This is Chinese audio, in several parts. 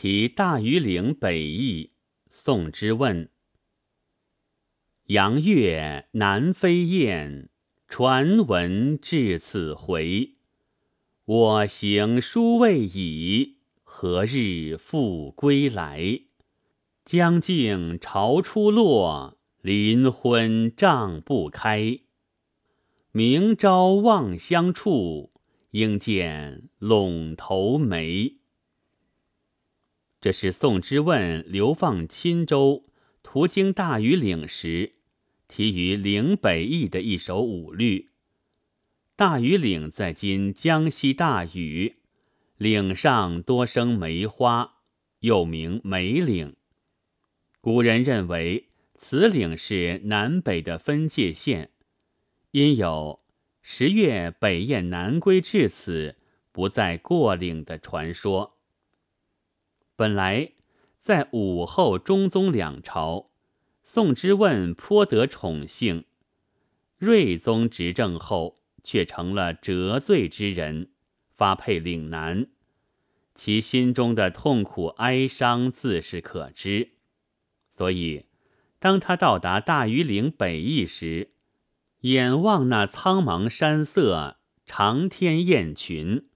题大庾岭北驿，宋之问。阳月南飞雁，传闻至此回。我行书未已，何日复归来？将尽巢初落，临昏帐不开。明朝望乡处，应见陇头梅。这是宋之问流放钦州，途经大庾岭时。题于岭北驿的一首五律。大庾岭在今江西大禹，岭上多生梅花，又名梅岭。古人认为此岭是南北的分界线，因有“十月北雁南归至此，不再过岭”的传说。本来在武后、中宗两朝。宋之问颇得宠幸，睿宗执政后却成了折罪之人，发配岭南，其心中的痛苦哀伤自是可知。所以，当他到达大庾岭北驿时，眼望那苍茫山色、长天雁群，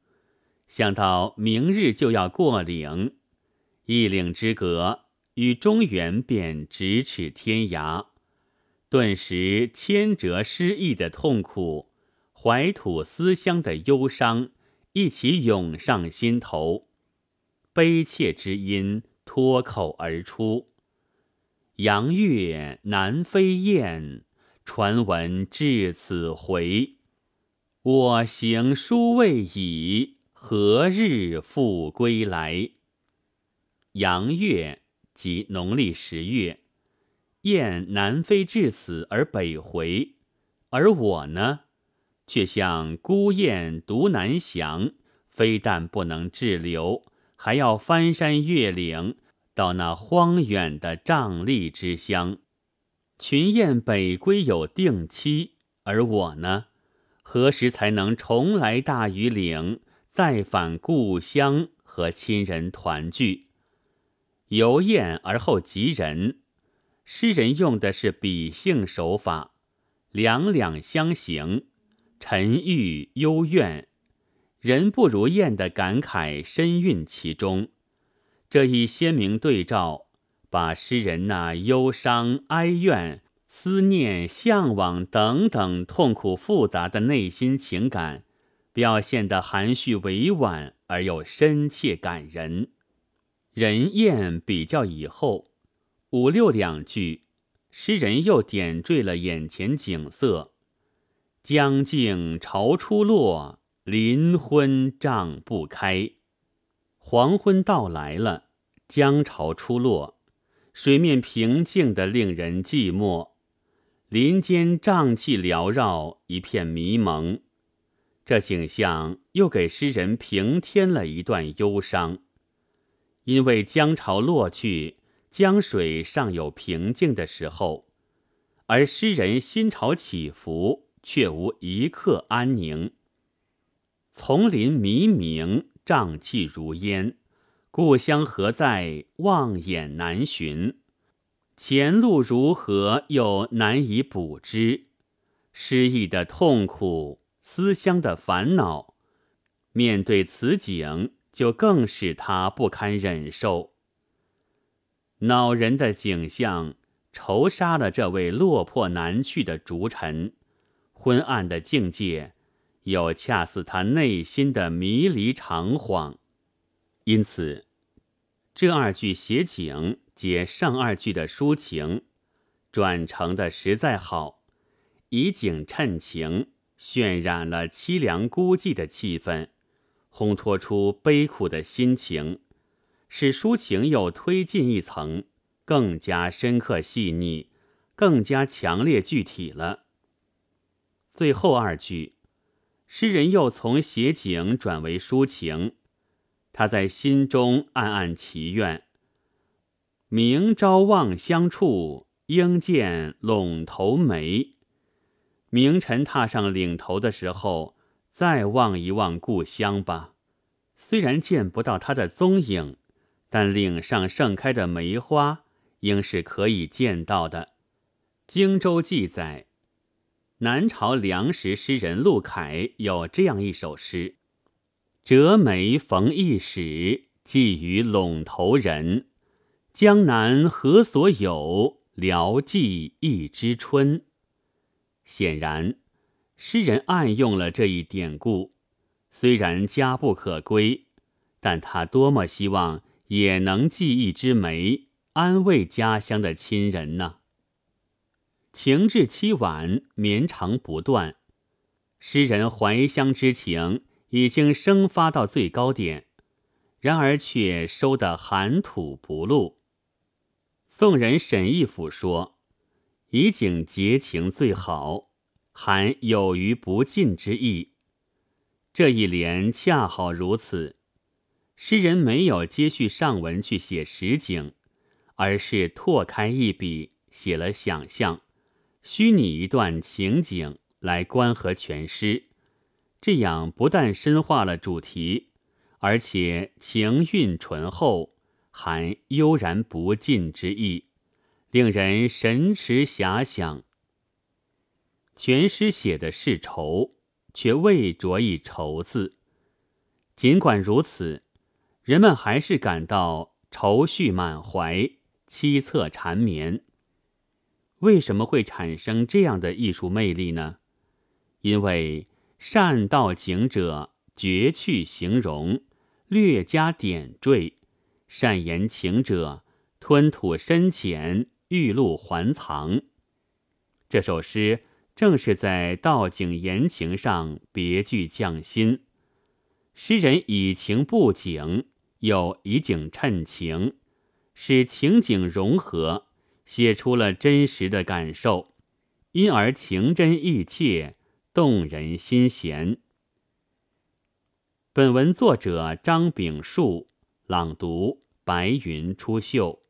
想到明日就要过岭，一岭之隔。与中原便咫尺天涯，顿时千折失意的痛苦，怀土思乡的忧伤一起涌上心头，悲切之音脱口而出：“阳月南飞雁，传闻至此回。我行书未已，何日复归来？”阳月。即农历十月，雁南飞至此而北回，而我呢，却像孤雁独南翔，非但不能滞留，还要翻山越岭，到那荒远的瘴疠之乡。群雁北归有定期，而我呢，何时才能重来大庾岭，再返故乡和亲人团聚？由雁而后及人，诗人用的是比兴手法，两两相形，沉郁幽怨，人不如雁的感慨深蕴其中。这一鲜明对照，把诗人那忧伤、哀怨、思念、向往等等痛苦复杂的内心情感，表现得含蓄委婉而又深切感人。人雁比较以后，五六两句，诗人又点缀了眼前景色：江静潮初落，临昏帐不开。黄昏到来了，江潮初落，水面平静的令人寂寞，林间瘴气缭绕，一片迷蒙。这景象又给诗人平添了一段忧伤。因为江潮落去，江水尚有平静的时候，而诗人心潮起伏，却无一刻安宁。丛林迷鸣，瘴气如烟，故乡何在？望眼难寻，前路如何？又难以卜知。失意的痛苦，思乡的烦恼，面对此景。就更使他不堪忍受。恼人的景象仇杀了这位落魄难去的逐臣，昏暗的境界又恰似他内心的迷离长恍。因此，这二句写景皆上二句的抒情，转成的实在好，以景衬情，渲染了凄凉孤寂的气氛。烘托出悲苦的心情，使抒情又推进一层，更加深刻细腻，更加强烈具体了。最后二句，诗人又从写景转为抒情，他在心中暗暗祈愿：明朝望乡处，应见陇头梅。明晨踏上岭头的时候。再望一望故乡吧，虽然见不到他的踪影，但岭上盛开的梅花，应是可以见到的。荆州记载，南朝梁时诗人陆凯有这样一首诗：“折梅逢驿使，寄于陇头人。江南何所有？聊寄一枝春。”显然，诗人暗用了这一典故。虽然家不可归，但他多么希望也能寄一枝梅，安慰家乡的亲人呢？情至凄婉，绵长不断，诗人怀乡之情已经生发到最高点，然而却收得含土不露。宋人沈义甫说：“以景结情最好，含有余不尽之意。”这一联恰好如此。诗人没有接续上文去写实景，而是拓开一笔，写了想象。虚拟一段情景来关合全诗，这样不但深化了主题，而且情韵醇厚，含悠然不尽之意，令人神驰遐想。全诗写的是愁，却未着一愁字。尽管如此，人们还是感到愁绪满怀，凄恻缠绵。为什么会产生这样的艺术魅力呢？因为善道景者绝去形容，略加点缀；善言情者吞吐深浅，欲露还藏。这首诗正是在道景言情上别具匠心。诗人以情布景，又以景衬情，使情景融合。写出了真实的感受，因而情真意切，动人心弦。本文作者张炳树朗读：白云出岫。